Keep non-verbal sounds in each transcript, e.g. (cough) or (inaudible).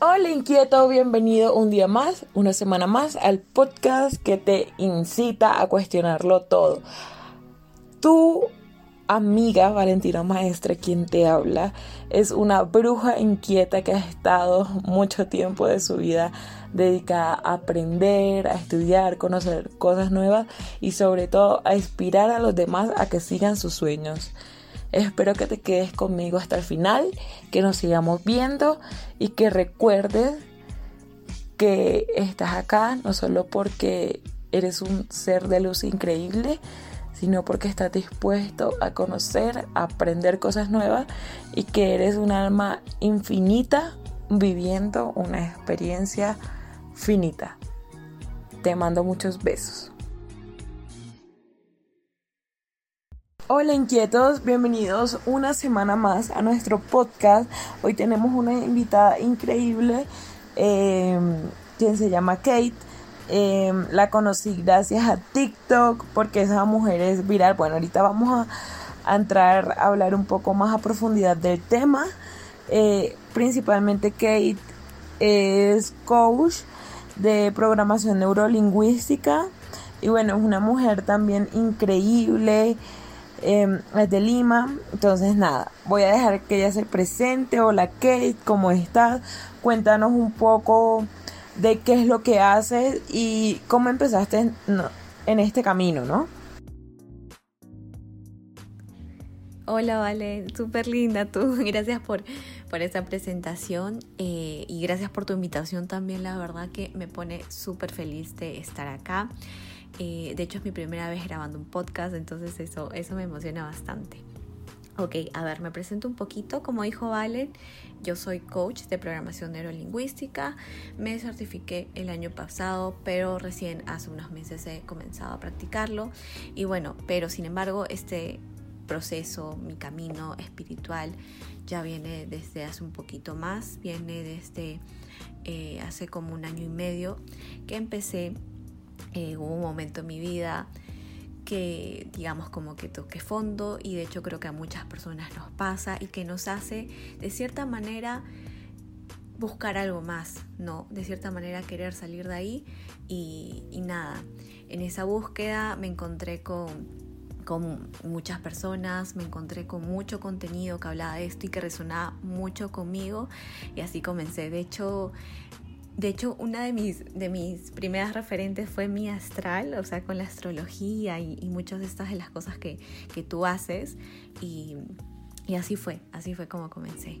Hola inquieto, bienvenido un día más, una semana más al podcast que te incita a cuestionarlo todo. Tu amiga Valentina Maestra, quien te habla, es una bruja inquieta que ha estado mucho tiempo de su vida dedicada a aprender, a estudiar, conocer cosas nuevas y sobre todo a inspirar a los demás a que sigan sus sueños. Espero que te quedes conmigo hasta el final, que nos sigamos viendo y que recuerdes que estás acá no solo porque eres un ser de luz increíble, sino porque estás dispuesto a conocer, a aprender cosas nuevas y que eres un alma infinita viviendo una experiencia finita. Te mando muchos besos. Hola inquietos, bienvenidos una semana más a nuestro podcast. Hoy tenemos una invitada increíble, em, quien se llama Kate. Em, la conocí gracias a TikTok porque esa mujer es viral. Bueno, ahorita vamos a, entrar a hablar un poco más a profundidad del tema. Eh, principalmente Kate es coach de programación neurolingüística y bueno, es una mujer también increíble eh, es de Lima. Entonces, nada, voy a dejar que ella se presente. Hola, Kate, ¿cómo estás? Cuéntanos un poco de qué es lo que haces y cómo empezaste en, en este camino, ¿no? Hola, Vale, súper linda tú. (laughs) Gracias por, por esa presentación eh, y gracias por tu invitación también. La verdad que me pone súper feliz de estar acá. Eh, de hecho es mi primera vez grabando un podcast, entonces eso, eso me emociona bastante. Ok, a ver, me presento un poquito. Como dijo Valen, yo soy coach de programación neurolingüística. Me certifiqué el año pasado, pero recién hace unos meses he comenzado a practicarlo. Y bueno, pero sin embargo, este proceso, mi camino espiritual, ya viene desde hace un poquito más. Viene desde eh, hace como un año y medio que empecé hubo un momento en mi vida que digamos como que toque fondo y de hecho creo que a muchas personas nos pasa y que nos hace de cierta manera buscar algo más, ¿no? De cierta manera querer salir de ahí y, nada, en esa búsqueda me encontré con, con muchas personas, me encontré con mucho contenido que hablaba de esto y que resonaba mucho conmigo y así comencé. De hecho, de hecho, una de mis, de mis primeras referentes fue mi astral, o sea, con la astrología y, muchas de estas de las cosas que, tú haces. Y, y así fue, así fue como comencé.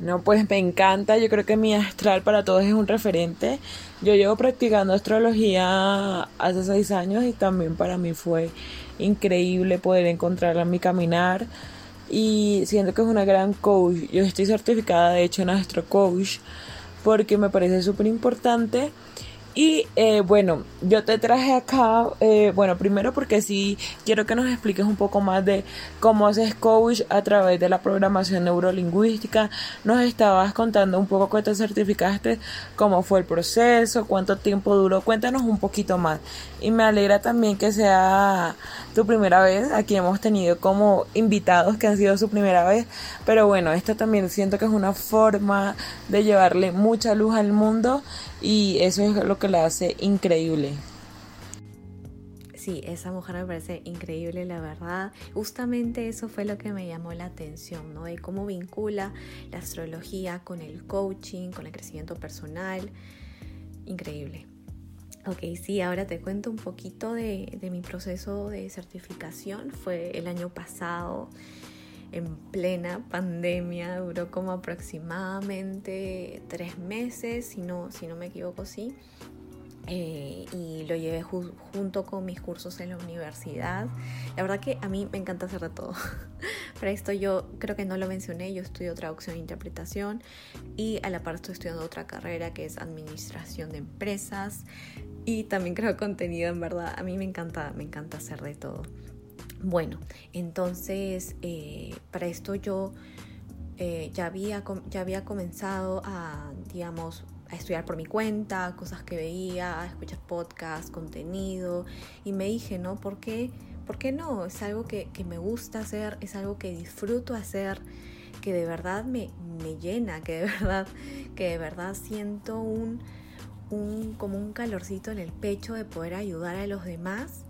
No, pues me encanta. Yo creo que mi astral para todos es un referente. Yo llevo practicando astrología hace seis años y también para mí fue increíble poder encontrarla en mi caminar. Y siento que es una gran coach. Yo estoy certificada, de hecho, en Astro Coach porque me parece súper importante. Y eh, bueno, yo te traje acá, eh, bueno, primero porque sí quiero que nos expliques un poco más de cómo haces coach a través de la programación neurolingüística. Nos estabas contando un poco que te certificaste, cómo fue el proceso, cuánto tiempo duró. Cuéntanos un poquito más. Y me alegra también que sea tu primera vez. Aquí hemos tenido como invitados que han sido su primera vez. Pero bueno, esto también siento que es una forma de llevarle mucha luz al mundo y eso es lo que la hace increíble. Sí, esa mujer me parece increíble, la verdad. Justamente eso fue lo que me llamó la atención, ¿no? De cómo vincula la astrología con el coaching, con el crecimiento personal. Increíble. Ok, sí, ahora te cuento un poquito de, de mi proceso de certificación. Fue el año pasado en plena pandemia, duró como aproximadamente tres meses, si no, si no me equivoco, sí. Eh, y lo llevé junto con mis cursos en la universidad. La verdad que a mí me encanta hacer de todo. (laughs) Para esto yo creo que no lo mencioné, yo estudio traducción e interpretación y a la par estoy estudiando otra carrera que es administración de empresas y también creo contenido, en verdad. A mí me encanta, me encanta hacer de todo. Bueno, entonces eh, para esto yo eh, ya, había, ya había comenzado a, digamos, a estudiar por mi cuenta, cosas que veía, a escuchar podcasts, contenido, y me dije, ¿no? ¿Por qué, ¿Por qué no? Es algo que, que, me gusta hacer, es algo que disfruto hacer, que de verdad me, me llena, que de (laughs) verdad, que de verdad siento un, un, como un calorcito en el pecho de poder ayudar a los demás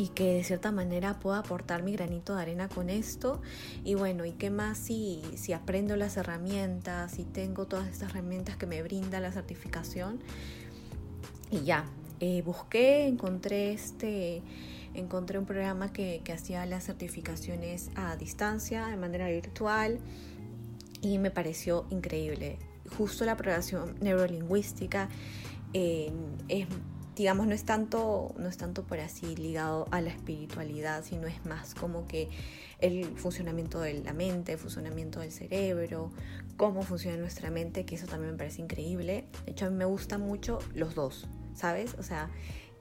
y que de cierta manera pueda aportar mi granito de arena con esto. Y bueno, ¿y qué más si, si aprendo las herramientas, si tengo todas estas herramientas que me brinda la certificación? Y ya, eh, busqué, encontré este encontré un programa que, que hacía las certificaciones a distancia, de manera virtual, y me pareció increíble. Justo la programación neurolingüística eh, es digamos, no es tanto, no es tanto por así ligado a la espiritualidad, sino es más como que el funcionamiento de la mente, el funcionamiento del cerebro, cómo funciona nuestra mente, que eso también me parece increíble. De hecho, a mí me gustan mucho los dos, ¿sabes? O sea,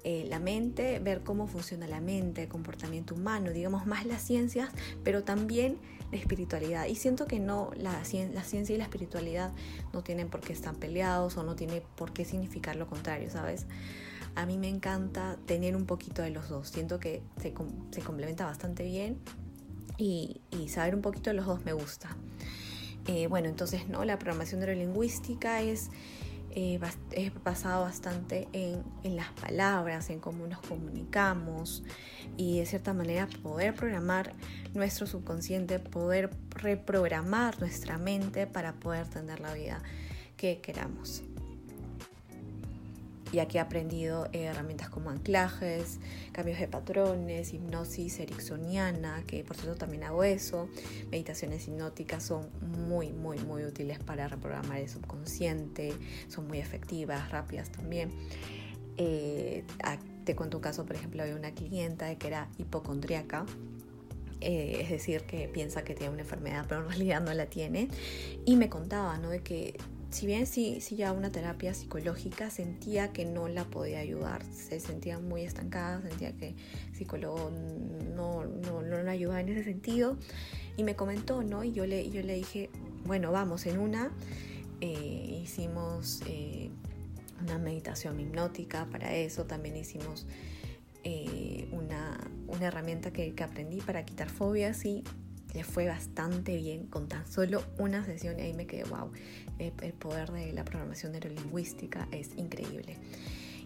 eh, la mente, ver cómo funciona la mente, el comportamiento humano, digamos más las ciencias, pero también la espiritualidad. Y siento que no, la, la ciencia y la espiritualidad no tienen por qué estar peleados o no tiene por qué significar lo contrario, ¿sabes? A mí me encanta tener un poquito de los dos. Siento que se, complementa bastante bien y, saber un poquito de los dos me gusta. Eh, bueno, entonces, ¿no? La programación neurolingüística es eh, es basado bastante en, en, las palabras, en cómo nos comunicamos y de cierta manera poder programar nuestro subconsciente, poder reprogramar nuestra mente para poder tener la vida que queramos y aquí he aprendido eh, herramientas como anclajes, cambios de patrones, hipnosis ericksoniana, que por cierto también hago eso, meditaciones hipnóticas son muy, muy, muy útiles para reprogramar el subconsciente, son muy efectivas, rápidas también. Eh, te cuento un caso, por ejemplo, había una clienta que era hipocondríaca, eh, es decir, que piensa que tiene una enfermedad, pero en realidad no la tiene, y me contaba, ¿no? De que si bien sí, sí ya una terapia psicológica, sentía que no la podía ayudar, se sentía muy estancada, sentía que el psicólogo no, no, no la ayudaba en ese sentido y me comentó, ¿no? Y yo le, yo le dije, bueno, vamos, en una eh, hicimos eh, una meditación hipnótica para eso, también hicimos eh, una, una, herramienta que, que aprendí para quitar fobias y le fue bastante bien con tan solo una sesión y ahí me quedé, wow, el, poder de la programación neurolingüística es increíble.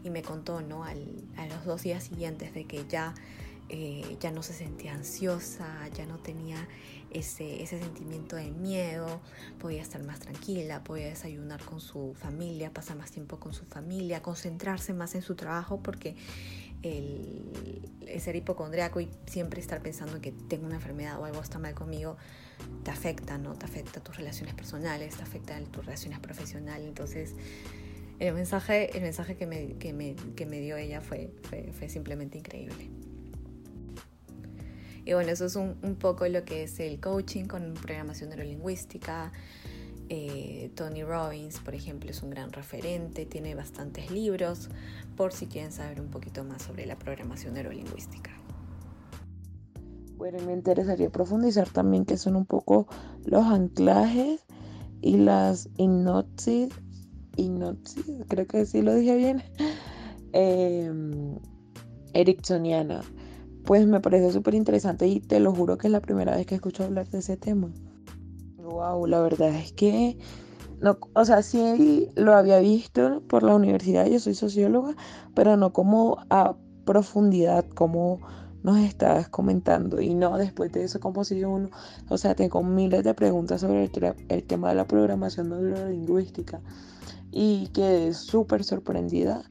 Y me contó, ¿no? a los dos días siguientes de que ya, eh, ya no se sentía ansiosa, ya no tenía ese, ese sentimiento de miedo, podía estar más tranquila, podía desayunar con su familia, pasar más tiempo con su familia, concentrarse más en su trabajo porque el, ser hipocondriaco y siempre estar pensando que tengo una enfermedad o algo está mal conmigo, te afecta, ¿no? Te afecta tus relaciones personales, te afecta tus relaciones profesionales. Entonces, el mensaje, el mensaje que, me, que, me, que me dio ella fue, fue, fue, simplemente increíble. Y bueno, eso es un, un poco lo que es el coaching con programación neurolingüística. Eh, Tony Robbins, por ejemplo, es un gran referente, tiene bastantes libros, por si quieren saber un poquito más sobre la programación neurolingüística. Bueno, me interesaría profundizar también qué son un poco los anclajes y las hipnosis, hipnosis creo que sí lo dije bien, (laughs) eh, ericksoniana. Pues me parece súper interesante y te lo juro que es la primera vez que escucho hablar de ese tema. Wow, la verdad es que no, o sea, sí lo había visto por la universidad, yo soy socióloga, pero no como a profundidad, como nos estabas comentando. Y no, después de eso, como si uno, o sea, tengo miles de preguntas sobre el, tema de la programación neurolingüística y quedé súper sorprendida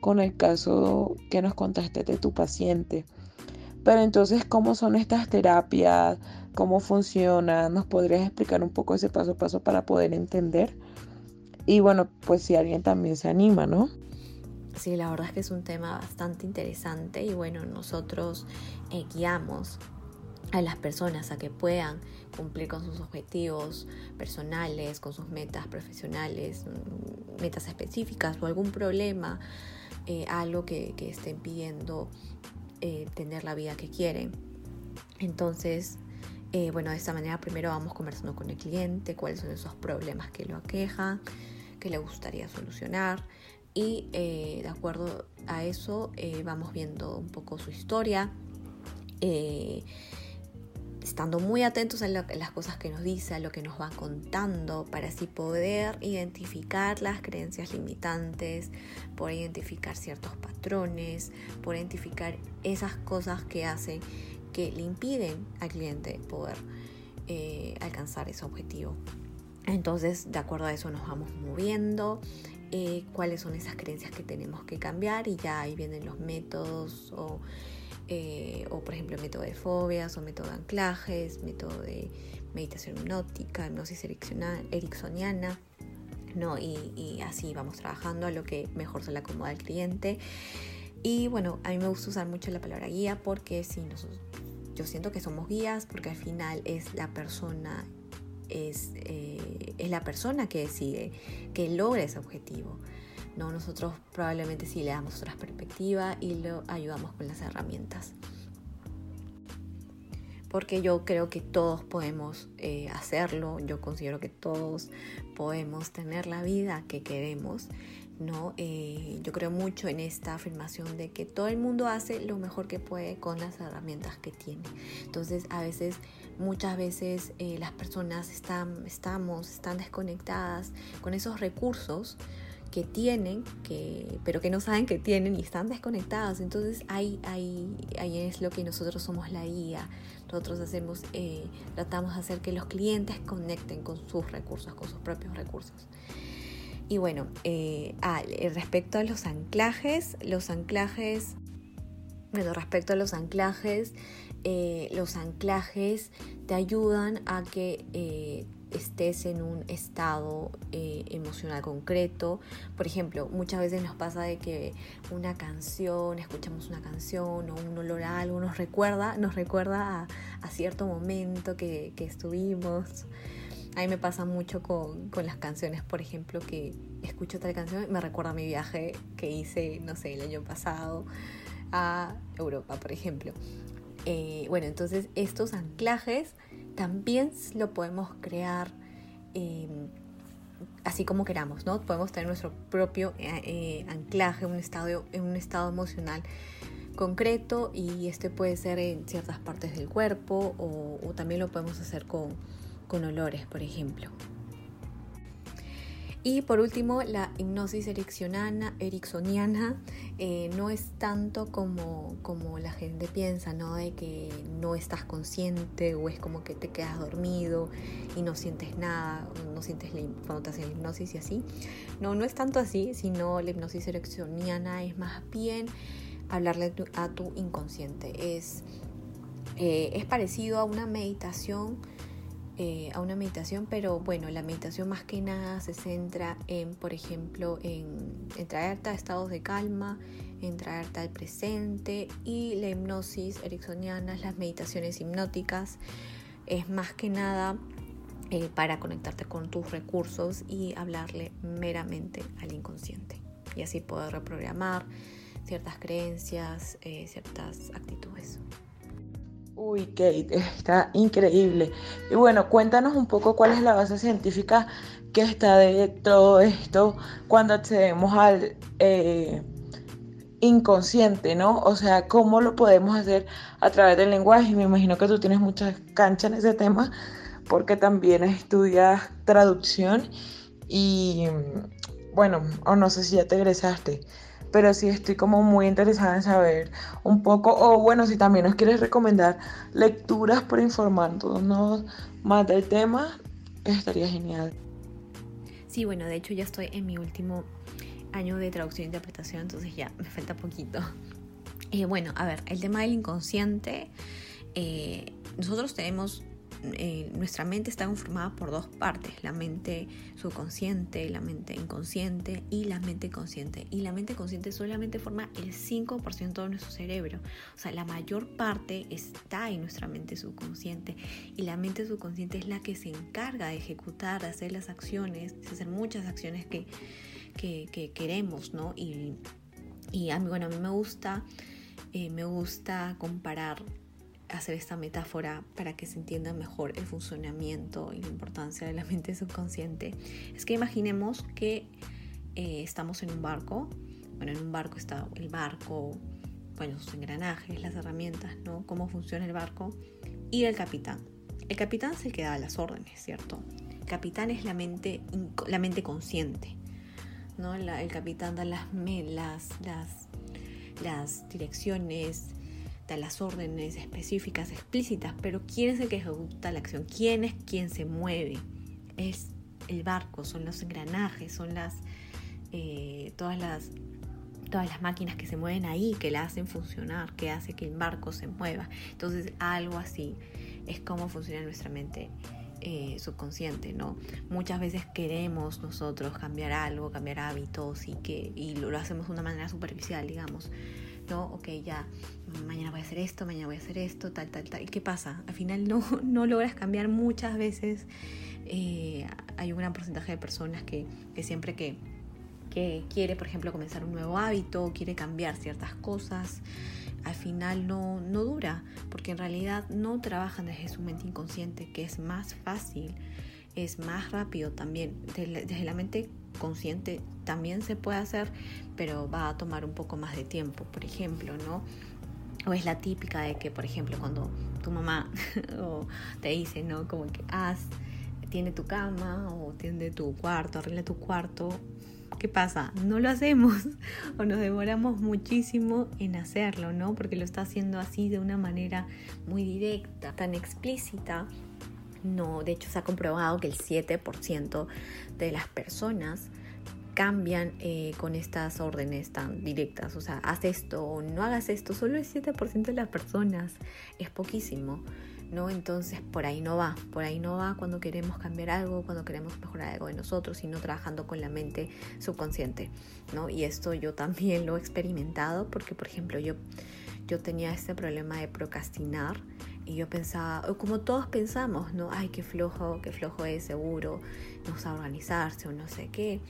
con el caso que nos contaste de tu paciente. Pero entonces, ¿cómo son estas terapias? ¿Cómo funciona? ¿Nos podrías explicar un poco ese paso a paso para poder entender? Y bueno, pues si alguien también se anima, ¿no? Sí, la verdad es que es un tema bastante interesante y bueno, nosotros eh, guiamos a las personas a que puedan cumplir con sus objetivos personales, con sus metas profesionales, mm, metas específicas o algún problema, eh, algo que, que, estén pidiendo eh, tener la vida que quieren. Entonces, bueno, de esta manera primero vamos conversando con el cliente, cuáles son esos problemas que lo aquejan, que le gustaría solucionar y eh, de acuerdo a eso eh, vamos viendo un poco su historia. Eh, estando muy atentos a, las cosas que nos dice, a lo que nos va contando, para así poder identificar las creencias limitantes, poder identificar ciertos patrones, poder identificar esas cosas que hacen que le impiden al cliente poder eh, alcanzar ese objetivo. Entonces, de acuerdo a eso nos vamos moviendo, eh, cuáles son esas creencias que tenemos que cambiar y ya ahí vienen los métodos o eh, o por ejemplo método de fobias o método de anclajes, método de meditación hipnótica, hipnosis ericksoniana, ¿no? Y, así vamos trabajando a lo que mejor se le acomoda al cliente. Y bueno, a mí me gusta usar mucho la palabra guía porque si nosotros, yo siento que somos guías porque al final es la persona es, eh, es la persona que decide que logra ese objetivo. ¿no? Nosotros probablemente sí le damos otra perspectiva y lo ayudamos con las herramientas. Porque yo creo que todos podemos eh, hacerlo, yo considero que todos podemos tener la vida que queremos. ¿No? Eh, yo creo mucho en esta afirmación de que todo el mundo hace lo mejor que puede con las herramientas que tiene. Entonces, a veces, muchas veces eh, las personas están, estamos, están desconectadas con esos recursos que tienen, que, pero que no saben que tienen y están desconectados. Entonces ahí, ahí, ahí es lo que nosotros somos la guía. Nosotros hacemos, eh, tratamos de hacer que los clientes conecten con sus recursos, con sus propios recursos. Y bueno, eh, ah, respecto a los anclajes, los anclajes, bueno, respecto a los anclajes, eh, los anclajes te ayudan a que estés en un estado eh, emocional concreto. Por ejemplo, muchas veces nos pasa de que una canción, escuchamos una canción o un olor a algo nos recuerda, nos recuerda a, cierto momento que, estuvimos. A mí me pasa mucho con, las canciones, por ejemplo, que escucho otra canción y me recuerda a mi viaje que hice, no sé, el año pasado a Europa, por ejemplo. Eh, bueno, entonces estos anclajes también lo podemos crear em, así como queramos, ¿no? Podemos tener nuestro propio eh, eh, anclaje, un estado, un estado emocional concreto y este puede ser en ciertas partes del cuerpo o, o también lo podemos hacer con, con olores, por ejemplo. Y por último, la hipnosis ericksoniana, eh, no es tanto como, como la gente piensa, ¿no? De que no estás consciente o es como que te quedas dormido y no sientes nada, no sientes cuando te hacen la hipnosis y así. No, no es tanto así, sino la hipnosis ericksoniana es más bien hablarle a tu inconsciente. Es, eh, es parecido a una meditación eh, a una meditación, pero bueno, la meditación más que nada se centra en, por ejemplo, en, traerte a estados de calma, en traerte al presente y la hipnosis ericksoniana, las meditaciones hipnóticas, es más que nada eh, para conectarte con tus recursos y hablarle meramente al inconsciente y así poder reprogramar ciertas creencias, eh, ciertas actitudes. Uy, Kate, está increíble. Y bueno, cuéntanos un poco cuál es la base científica que está de todo esto cuando accedemos al eh, inconsciente, ¿no? O sea, cómo lo podemos hacer a través del lenguaje. Me imagino que tú tienes muchas canchas en ese tema porque también estudias traducción y bueno, o no sé si ya te egresaste pero sí estoy como muy interesada en saber un poco, o bueno, si también nos quieres recomendar lecturas por informarnos más del tema, estaría genial. Sí, bueno, de hecho ya estoy en mi último año de traducción e interpretación, entonces ya me falta poquito. Eh, bueno, a ver, el tema del inconsciente, eh, nosotros tenemos eh, nuestra mente está conformada por dos partes, la mente subconsciente, la mente inconsciente y la mente consciente. Y la mente consciente solamente forma el 5% de nuestro cerebro. O sea, la mayor parte está en nuestra mente subconsciente. Y la mente subconsciente es la que se encarga de ejecutar, de hacer las acciones, de hacer muchas acciones que, que, queremos, ¿no? Y, y a mí, bueno, a mí me gusta, eh, me gusta comparar hacer esta metáfora para que se entienda mejor el funcionamiento y la importancia de la mente subconsciente, es que imaginemos que eh, estamos en un barco, bueno, en un barco está el barco, bueno, sus engranajes, las herramientas, ¿no? Cómo funciona el barco. y el capitán. El capitán se queda a las órdenes, ¿cierto? El capitán es la mente, la mente consciente, ¿no? el capitán da las, las, las, las direcciones, da las órdenes específicas, explícitas, pero ¿quién es el que ejecuta la acción? ¿Quién es quien se mueve? Es el barco, son los engranajes, son las eh, todas las todas las máquinas que se mueven ahí, que la hacen funcionar, que hace que el barco se mueva. Entonces, algo así es como funciona nuestra mente eh, subconsciente, ¿no? Muchas veces queremos nosotros cambiar algo, cambiar hábitos y, que, y lo, hacemos de una manera superficial, digamos. ¿no? Ok, ya, mañana voy a hacer esto, mañana voy a hacer esto, tal, tal, tal. ¿Y qué pasa? Al final no, (laughs) no logras cambiar muchas veces. Eh, hay un gran porcentaje de personas que, que siempre que, que quiere, por ejemplo, comenzar un nuevo hábito, quiere cambiar ciertas cosas, al final no, no dura, porque en realidad no trabajan desde su mente inconsciente, que es más fácil, es más rápido también. Desde la mente consciente también se puede hacer, pero va a tomar un poco más de tiempo, por ejemplo, ¿no? O es la típica de que, por ejemplo, cuando tu mamá (laughs) te dice, ¿no? Como que haz, tiene tu cama o tiene tu cuarto, arregla tu cuarto, ¿qué pasa? No lo hacemos (laughs) o nos demoramos muchísimo en hacerlo, ¿no? Porque lo está haciendo así de una manera muy directa, tan explícita. No, de hecho se ha comprobado que el 7% de las personas cambian eh, con estas órdenes tan directas. O sea, haz esto o no hagas esto. Solo el 7% de las personas es poquísimo. ¿no? Entonces por ahí no va, por ahí no va cuando queremos cambiar algo, cuando queremos mejorar algo de nosotros, sino trabajando con la mente subconsciente, ¿no? Y esto yo también lo he experimentado porque, por ejemplo, yo, yo tenía este problema de procrastinar y yo pensaba, como todos pensamos, ¿no? Ay, qué flojo, qué flojo es, seguro, no sabe organizarse o no sé qué.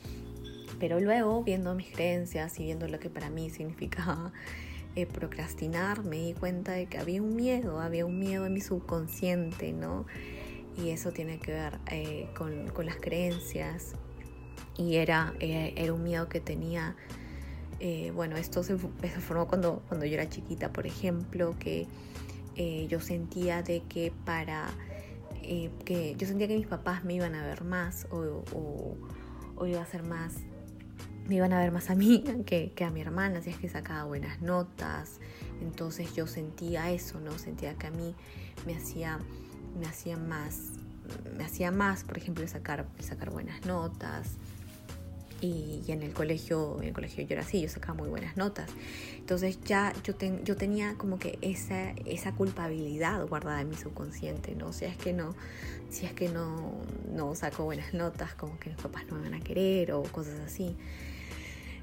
Pero luego, viendo mis creencias y viendo lo que para mí significaba (laughs) eh, procrastinar, me di cuenta de que había un miedo, había un miedo en mi subconsciente, ¿no? Y eso tiene que ver eh, con, las creencias. Y era, eh, era un miedo que tenía, bueno, esto se, formó cuando, cuando yo era chiquita, por ejemplo, que yo sentía de que para, que yo sentía que mis papás me iban a ver más o, o iba a ser más me iban a ver más a mí (laughs) que, a mi hermana, si es que sacaba buenas notas. Entonces yo sentía eso, ¿no? Sentía que a mí me hacía, me hacía más, me hacía más, por ejemplo, sacar, sacar buenas notas. Y, en el colegio, en el colegio yo era así, yo sacaba muy buenas notas. Entonces ya yo, yo tenía como que esa, esa culpabilidad guardada en mi subconsciente, ¿no? Si es que no, si es que no, no saco buenas notas, como que mis papás no me van a querer o cosas así.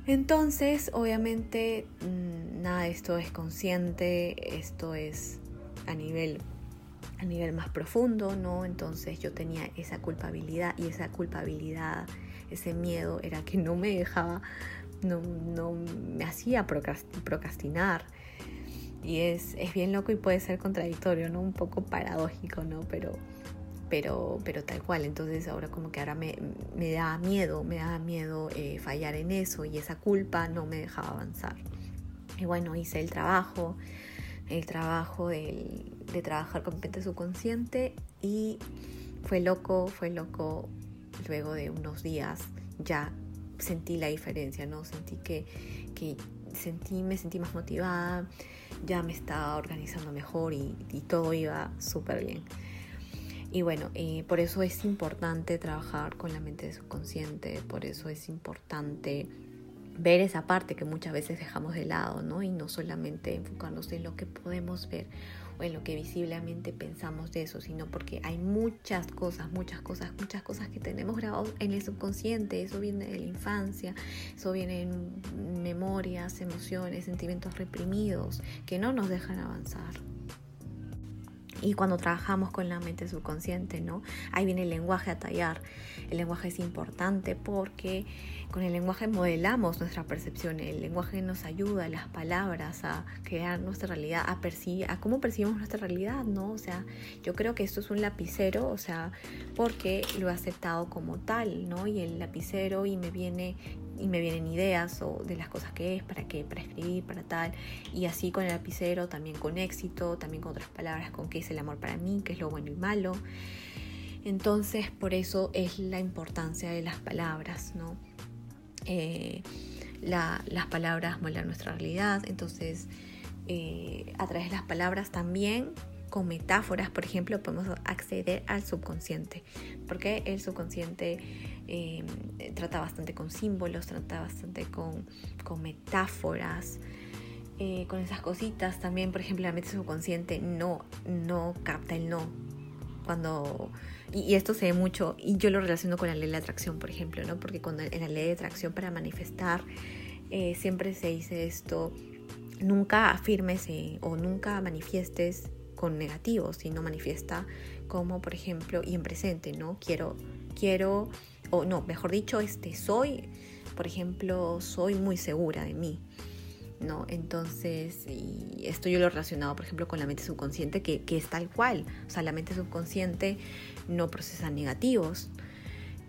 Entonces, obviamente, mm, nada esto es consciente, esto es a nivel, a nivel más profundo, ¿no? Entonces yo tenía esa culpabilidad y esa culpabilidad, ese miedo era que no me dejaba, no, no me hacía procrastinar. Y es, es bien loco y puede ser contradictorio, ¿no? Un poco paradójico, ¿no? Pero pero, pero tal cual. Entonces ahora como que ahora me, me da miedo, me da miedo eh, fallar en eso y esa culpa no me dejaba avanzar. Y bueno, hice el trabajo, el trabajo de trabajar con mente subconsciente y fue loco, fue loco. Luego de unos días ya sentí la diferencia, ¿no? Sentí que, que sentí, me sentí más motivada, ya me estaba organizando mejor y, y todo iba súper bien. Y bueno, eh, por eso es importante trabajar con la mente subconsciente, por eso es importante ver esa parte que muchas veces dejamos de lado, ¿no? Y no solamente enfocarnos en lo que podemos ver o en lo que visiblemente pensamos de eso, sino porque hay muchas cosas, muchas cosas, muchas cosas que tenemos grabados en el subconsciente, eso viene de la infancia, eso viene en memorias, emociones, sentimientos reprimidos que no nos dejan avanzar y cuando trabajamos con la mente subconsciente, ¿no? Ahí viene el lenguaje a tallar. El lenguaje es importante porque con el lenguaje modelamos nuestra percepción. El lenguaje nos ayuda, las palabras, a crear nuestra realidad, a percibir, a cómo percibimos nuestra realidad, ¿no? O sea, yo creo que esto es un lapicero, o sea, porque lo he aceptado como tal, ¿no? Y el lapicero y me viene y me vienen ideas o de las cosas que es, para qué, para escribir, para tal. Y así con el lapicero, también con éxito, también con otras palabras, con qué es el amor para mí, qué es lo bueno y malo. Entonces, por eso es la importancia de las palabras, ¿no? Eh, las palabras moldean nuestra realidad, entonces eh, a través de las palabras también con metáforas, por ejemplo, podemos acceder al subconsciente, porque el subconsciente em, trata bastante con símbolos, trata bastante con, metáforas, eh, con esas cositas. También, por ejemplo, la mente subconsciente no, no capta el no. Cuando, y, esto se ve mucho, y yo lo relaciono con la ley de atracción, por ejemplo, ¿no? porque cuando en la ley de atracción para manifestar eh, siempre se dice esto, nunca afirmes eh, o nunca manifiestes con negativos, sino manifiesta como, por ejemplo, y en presente, ¿no? Quiero, quiero, o no, mejor dicho, este, soy, por ejemplo, soy muy segura de mí. ¿no? Entonces, esto yo lo he relacionado, por ejemplo, con la mente subconsciente, que, es tal cual. O sea, la mente subconsciente no procesa negativos.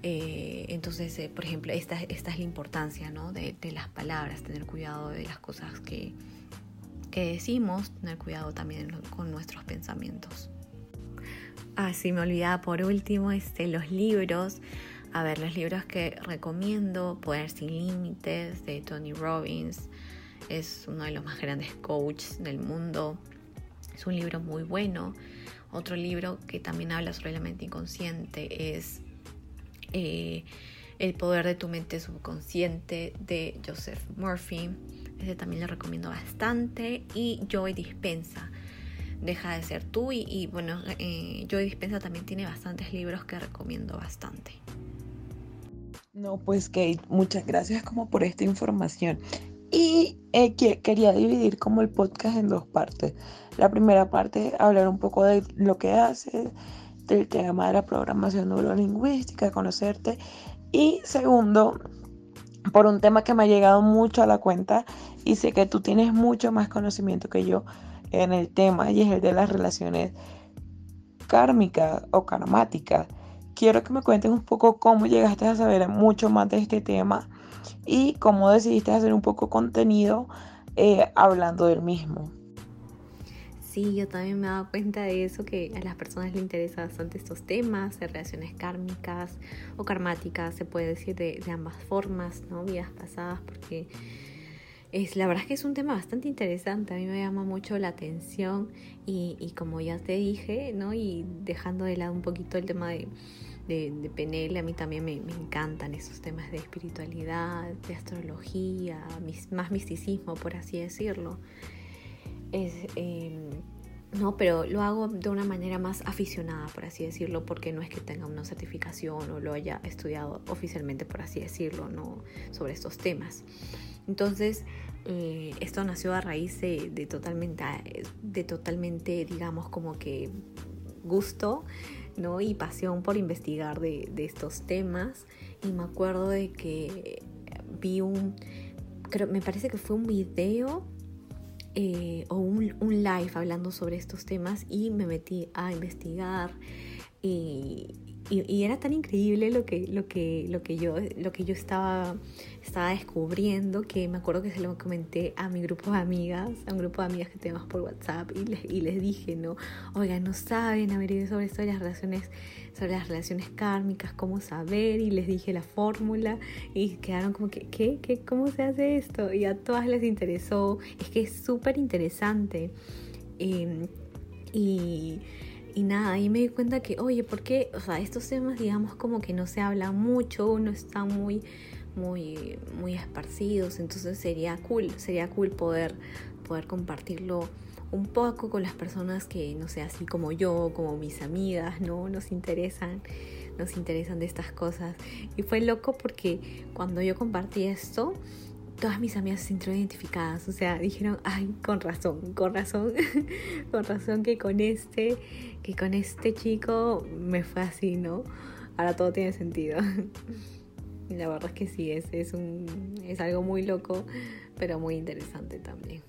Eh, entonces, eh, por ejemplo, esta, esta es la importancia ¿no? de, de, las palabras, tener cuidado de las cosas que, que decimos, tener cuidado también con nuestros pensamientos. Ah, sí, me olvidaba por último este, los libros. A ver, los libros que recomiendo, Poder sin Límites de Tony Robbins. Es uno de los más grandes coaches del mundo. Es un libro muy bueno. Otro libro que también habla sobre la mente inconsciente es eh, El poder de tu mente subconsciente de Joseph Murphy. Ese también le recomiendo bastante. Y Joy Dispensa. Deja de ser tú. Y, bueno, eh, Joy Dispensa también tiene bastantes libros que recomiendo bastante. No, pues Kate, muchas gracias como por esta información. Y eh, quería dividir como el podcast en dos partes. La primera parte, hablar un poco de lo que haces, del tema de la programación neurolingüística, conocerte. Y segundo, por un tema que me ha llegado mucho a la cuenta y sé que tú tienes mucho más conocimiento que yo en el tema y es el de las relaciones kármicas o karmáticas. Quiero que me cuentes un poco cómo llegaste a saber mucho más de este tema y cómo decidiste hacer un poco contenido eh, hablando del mismo. Sí, yo también me he dado cuenta de eso, que a las personas les interesan bastante estos temas de relaciones kármicas o karmáticas, se puede decir de, ambas formas, ¿no? Vidas pasadas, porque la verdad es que es un tema bastante interesante, a mí me llama mucho la atención y, como ya te dije, ¿no? Y dejando de lado un poquito el tema de, de, PNL, a mí también me, encantan esos temas de espiritualidad, de astrología, más misticismo, por así decirlo. Em, no, pero lo hago de una manera más aficionada, por así decirlo, porque no es que tenga una certificación o lo haya estudiado oficialmente, por así decirlo, no sobre estos temas. Entonces, eh, esto nació a raíz de, totalmente, de totalmente, digamos, como que gusto, ¿no? Y pasión por investigar de, estos temas. Y me acuerdo de que vi un, creo, me parece que fue un video eh, o un, un, live hablando sobre estos temas y me metí a investigar y, y, era tan increíble lo que, lo que, lo que, yo, lo que yo estaba, estaba descubriendo que me acuerdo que se lo comenté a mi grupo de amigas, a un grupo de amigas que tenemos por WhatsApp y les, y les dije, ¿no? Oigan, no saben haber sobre esto de las relaciones, sobre las relaciones kármicas, cómo saber y les dije la fórmula y quedaron como que, ¿qué? ¿Qué? ¿Cómo se hace esto? Y a todas les interesó, es que es súper interesante. Em, y y nada, ahí me di cuenta que, oye, ¿por qué? O sea, estos temas, digamos, como que no se habla mucho, no están muy, muy, muy esparcidos, entonces sería cool, sería cool poder, poder compartirlo un poco con las personas que, no sé, así como yo, como mis amigas, ¿no? Nos interesan, nos interesan de estas cosas. Y fue loco porque cuando yo compartí esto, todas mis amigas se sintieron identificadas, o sea, dijeron, ay, con razón, con razón, (laughs) con razón que con este, que con este chico me fue así, ¿no? Ahora todo tiene sentido. (laughs) La verdad es que sí, es, es, un, es algo muy loco, pero muy interesante también.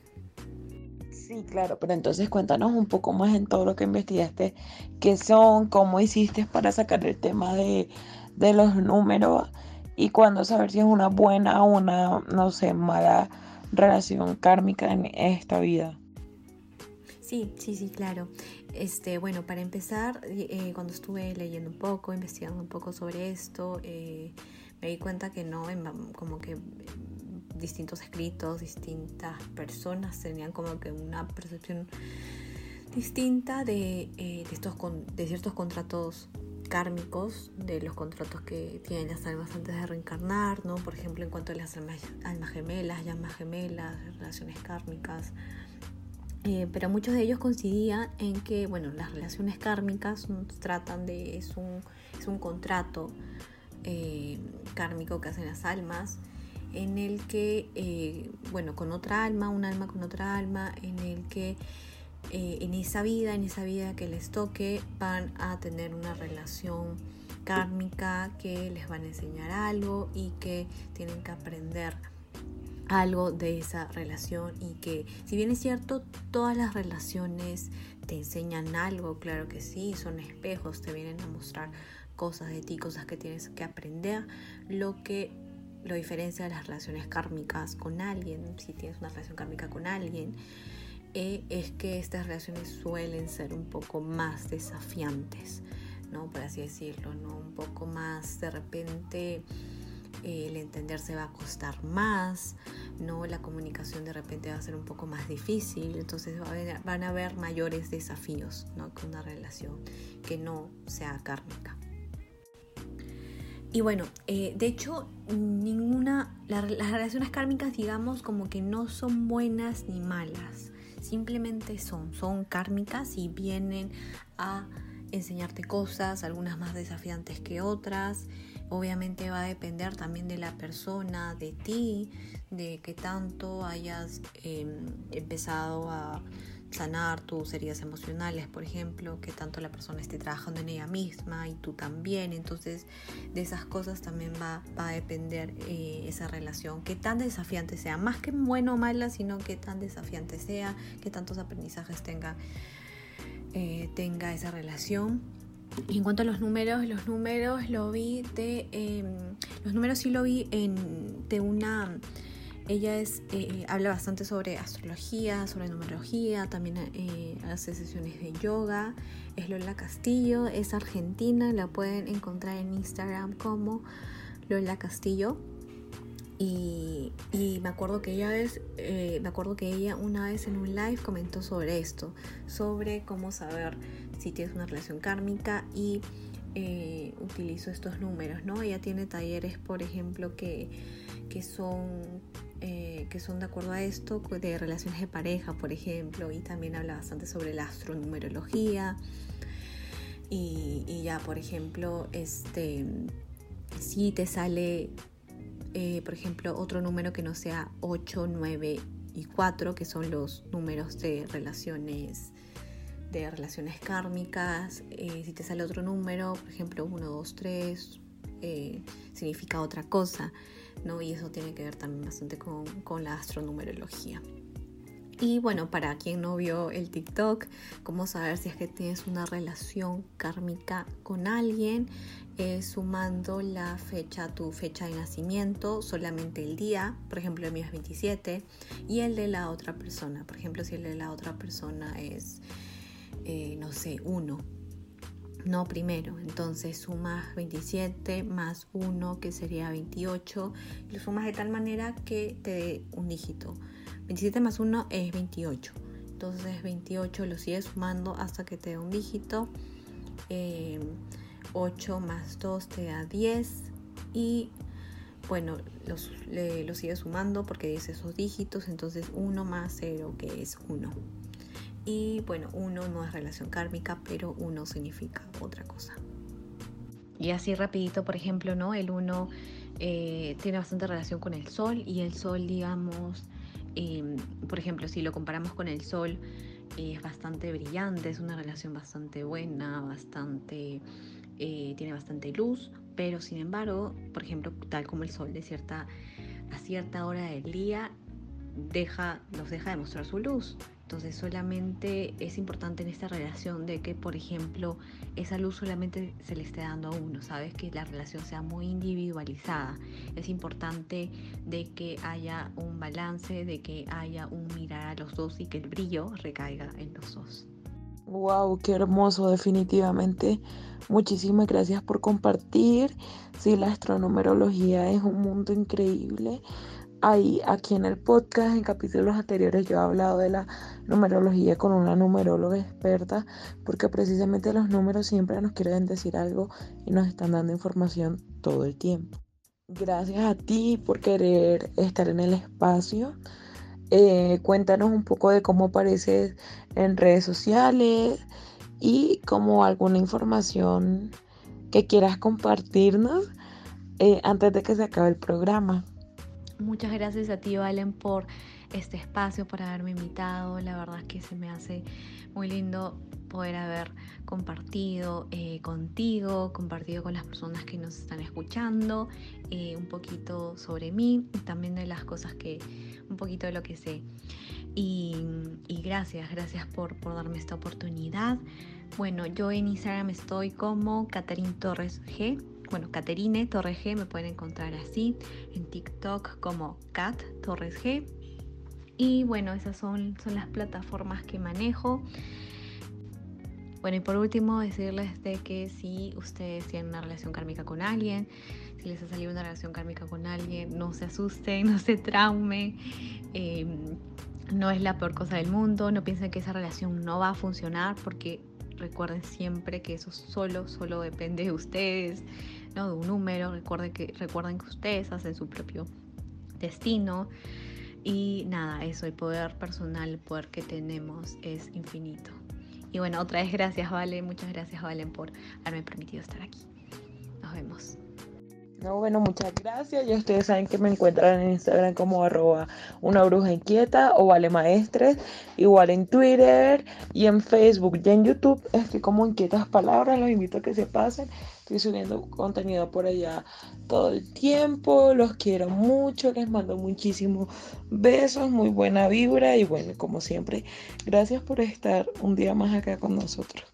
Sí, claro, pero entonces cuéntanos un poco más en todo lo que investigaste, qué son, cómo hiciste para sacar el tema de, de los números y cuándo saber si es una buena o una, no sé, mala relación kármica en esta vida. Sí, sí, sí, claro. Este, bueno, para empezar, eh, cuando estuve leyendo un poco, investigando un poco sobre esto, eh, me di cuenta que no, como que distintos escritos, distintas personas tenían como que una percepción distinta de, eh, de estos de ciertos contratos kármicos, de los contratos que tienen las almas antes de reencarnar, ¿no? Por ejemplo, en cuanto a las almas, almas gemelas, llamas gemelas, relaciones kármicas. Eh, pero muchos de ellos coincidían en que, bueno, las relaciones kármicas tratan de, es un, es un contrato eh, kármico que hacen las almas, en el que, eh, bueno, con otra alma, un alma con otra alma, en el que eh, en esa vida, en esa vida que les toque, van a tener una relación kármica que les van a enseñar algo y que tienen que aprender algo de esa relación y que si bien es cierto todas las relaciones te enseñan algo, claro que sí, son espejos, te vienen a mostrar cosas de ti, cosas que tienes que aprender, lo que lo diferencia de las relaciones kármicas con alguien, si tienes una relación kármica con alguien, eh, es que estas relaciones suelen ser un poco más desafiantes, ¿no? Por así decirlo, ¿no? Un poco más de repente eh, el entenderse va a costar más, ¿no? La comunicación de repente va a ser un poco más difícil, entonces van a haber mayores desafíos, ¿no? Con una relación que no sea kármica. Y bueno, eh, de hecho, ninguna, las relaciones kármicas, digamos, como que no son buenas ni malas, simplemente son, son kármicas y vienen a enseñarte cosas, algunas más desafiantes que otras. Obviamente va a depender también de la persona, de ti, de que tanto hayas em, empezado a sanar tus heridas emocionales, por ejemplo, que tanto la persona esté trabajando en ella misma y tú también. Entonces, de esas cosas también va, a depender eh, esa relación, que tan desafiante sea, más que bueno o mala, sino que tan desafiante sea, que tantos aprendizajes tenga, eh, tenga esa relación. Y en cuanto a los números, los números lo vi de. Em, los números sí lo vi en, de una ella es, eh, habla bastante sobre astrología, sobre numerología, también eh, hace sesiones de yoga. Es Lola Castillo, es argentina, la pueden encontrar en Instagram como Lola Castillo. Y, me acuerdo que ella es, eh, me acuerdo que ella una vez en un live comentó sobre esto, sobre cómo saber si tienes una relación kármica y utilizo estos números, ¿no? Ella tiene talleres, por ejemplo, que, que son eh, que son de acuerdo a esto, de relaciones de pareja, por ejemplo, y también habla bastante sobre la astronumerología. Y, ya, por ejemplo, este, si te sale, eh, por ejemplo, otro número que no sea 8, 9 y 4, que son los números de relaciones de relaciones kármicas, eh, si te sale otro número, por ejemplo 1, 2, 3, significa otra cosa. Y eso tiene que ver también bastante con, la astronumerología. Y bueno, para quien no vio el TikTok, cómo saber si es que tienes una relación kármica con alguien, sumando la fecha, tu fecha de nacimiento, solamente el día, por ejemplo el mío es 27, y el de la otra persona, por ejemplo si el de la otra persona es, eh, no sé, 1, no primero. Entonces sumas 27 más 1 que sería 28 y lo sumas de tal manera que te dé un dígito. 27 más 1 es 28. Entonces 28 lo sigues sumando hasta que te dé un dígito. 8 eh, más 2 te da 10 y bueno, los, lo sigues sumando porque dice esos dígitos, entonces 1 más 0 que es 1. Y bueno, uno no es relación kármica, pero uno significa otra cosa. Y así rapidito, por ejemplo, ¿no? El uno eh, tiene bastante relación con el sol y el sol, digamos, em, por ejemplo, si lo comparamos con el sol, es bastante brillante, es una relación bastante buena, bastante, eh, tiene bastante luz, pero sin embargo, por ejemplo, tal como el sol de cierta, a cierta hora del día, deja, nos deja de mostrar su luz Entonces solamente es importante en esta relación de que, por ejemplo, esa luz solamente se le esté dando a uno, ¿sabes? Que la relación sea muy individualizada. Es importante de que haya un balance, de que haya un mirar a los dos y que el brillo recaiga en los dos. Wow, qué hermoso, definitivamente. Muchísimas gracias por compartir. Sí, la astronumerología es un mundo increíble. Ahí, aquí en el podcast, en capítulos anteriores, yo he hablado de la numerología con una numeróloga experta, porque precisamente los números siempre nos quieren decir algo y nos están dando información todo el tiempo. Gracias a ti por querer estar en el espacio. Eh, cuéntanos un poco de cómo apareces en redes sociales y como alguna información que quieras compartirnos eh, antes de que se acabe el programa. Muchas gracias a ti, Valen, por este espacio, por haberme invitado. La verdad es que se me hace muy lindo poder haber compartido eh, contigo, compartido con las personas que nos están escuchando, eh, un poquito sobre mí, también de las cosas que, un poquito de lo que sé. Y, gracias, gracias por, darme esta oportunidad. Bueno, yo en Instagram estoy como Caterin Torres G bueno, Caterine Torres G, me pueden encontrar así, en TikTok como Cat Torres G. Y bueno, esas son, son las plataformas que manejo. Bueno, y por último, decirles de que si ustedes tienen una relación kármica con alguien, si les ha salido una relación kármica con alguien, no se asusten, (laughs) no se traumen. Em, no es la peor cosa del mundo, no piensen que esa relación no va a funcionar porque recuerden siempre que eso solo, solo depende de ustedes de un número. Recuerden que, recuerden que ustedes hacen su propio destino. Y nada, eso, el poder personal, el poder que tenemos es infinito. Y bueno, otra vez gracias, Vale. Muchas gracias, Valen, por haberme permitido estar aquí. Nos vemos. No, bueno, muchas gracias. Ya ustedes saben que me encuentran en Instagram como arroba una bruja inquieta o vale maestres. Igual en Twitter y en Facebook y en YouTube estoy como inquietas palabras. Los invito a que se pasen. Estoy subiendo contenido por allá todo el tiempo. Los quiero mucho. Les mando muchísimos besos, muy buena vibra. Y bueno, como siempre, gracias por estar un día más acá con nosotros.